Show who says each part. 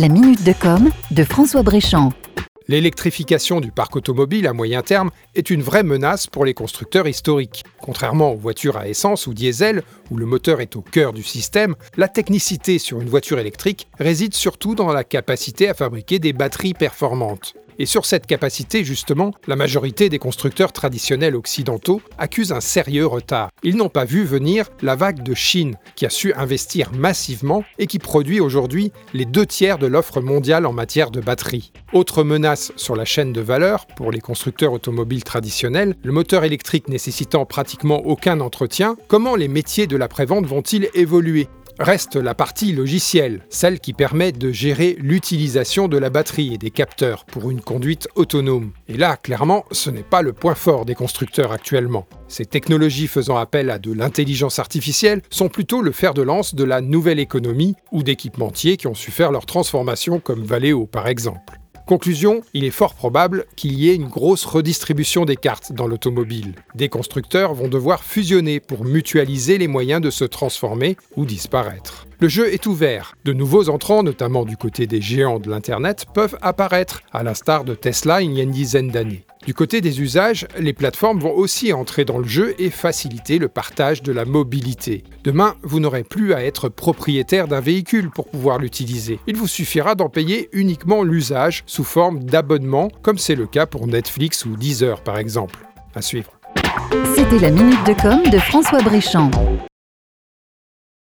Speaker 1: La minute de com de François Bréchamp.
Speaker 2: L'électrification du parc automobile à moyen terme est une vraie menace pour les constructeurs historiques. Contrairement aux voitures à essence ou diesel, où le moteur est au cœur du système, la technicité sur une voiture électrique réside surtout dans la capacité à fabriquer des batteries performantes. Et sur cette capacité, justement, la majorité des constructeurs traditionnels occidentaux accusent un sérieux retard. Ils n'ont pas vu venir la vague de Chine, qui a su investir massivement et qui produit aujourd'hui les deux tiers de l'offre mondiale en matière de batterie. Autre menace sur la chaîne de valeur pour les constructeurs automobiles traditionnels, le moteur électrique nécessitant pratiquement aucun entretien, comment les métiers de l'après-vente vont-ils évoluer? Reste la partie logicielle, celle qui permet de gérer l'utilisation de la batterie et des capteurs pour une conduite autonome. Et là, clairement, ce n'est pas le point fort des constructeurs actuellement. Ces technologies faisant appel à de l'intelligence artificielle sont plutôt le fer de lance de la nouvelle économie ou d'équipementiers qui ont su faire leur transformation comme Valeo par exemple. Conclusion, il est fort probable qu'il y ait une grosse redistribution des cartes dans l'automobile. Des constructeurs vont devoir fusionner pour mutualiser les moyens de se transformer ou disparaître. Le jeu est ouvert. De nouveaux entrants, notamment du côté des géants de l'Internet, peuvent apparaître, à l'instar de Tesla il y a une dizaine d'années. Du côté des usages, les plateformes vont aussi entrer dans le jeu et faciliter le partage de la mobilité. Demain, vous n'aurez plus à être propriétaire d'un véhicule pour pouvoir l'utiliser. Il vous suffira d'en payer uniquement l'usage sous forme d'abonnement, comme c'est le cas pour Netflix ou Deezer par exemple. À suivre.
Speaker 1: C'était la minute de com de François Bréchamp.